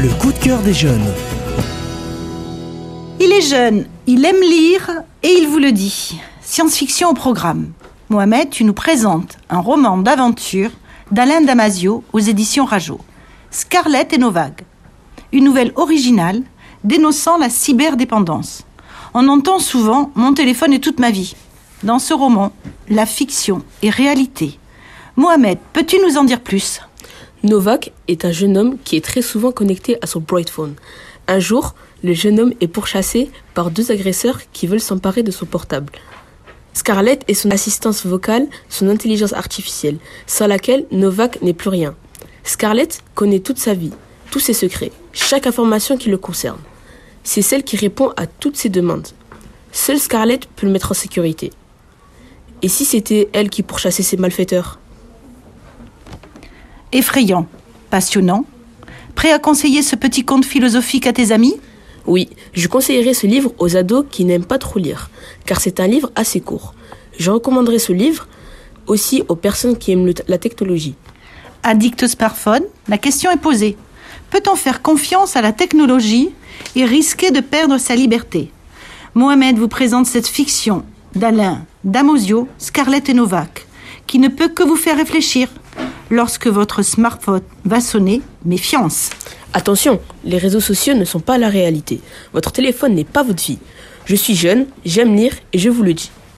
Le coup de cœur des jeunes. Il est jeune, il aime lire et il vous le dit. Science-fiction au programme. Mohamed, tu nous présentes un roman d'aventure d'Alain Damasio aux éditions Rajo. Scarlett et Novag. Une nouvelle originale dénonçant la cyberdépendance. On entend souvent Mon téléphone est toute ma vie. Dans ce roman, la fiction est réalité. Mohamed, peux-tu nous en dire plus? Novak est un jeune homme qui est très souvent connecté à son Brightphone. Un jour, le jeune homme est pourchassé par deux agresseurs qui veulent s'emparer de son portable. Scarlett est son assistance vocale, son intelligence artificielle, sans laquelle Novak n'est plus rien. Scarlett connaît toute sa vie, tous ses secrets, chaque information qui le concerne. C'est celle qui répond à toutes ses demandes. Seule Scarlett peut le mettre en sécurité. Et si c'était elle qui pourchassait ces malfaiteurs? Effrayant, passionnant, prêt à conseiller ce petit conte philosophique à tes amis? Oui, je conseillerais ce livre aux ados qui n'aiment pas trop lire, car c'est un livre assez court. Je recommanderais ce livre aussi aux personnes qui aiment la technologie. Addict smartphone, la question est posée. Peut-on faire confiance à la technologie et risquer de perdre sa liberté? Mohamed vous présente cette fiction d'Alain, Damosio, Scarlett et Novak, qui ne peut que vous faire réfléchir lorsque votre smartphone va sonner, méfiance. Attention, les réseaux sociaux ne sont pas la réalité. Votre téléphone n'est pas votre vie. Je suis jeune, j'aime lire et je vous le dis.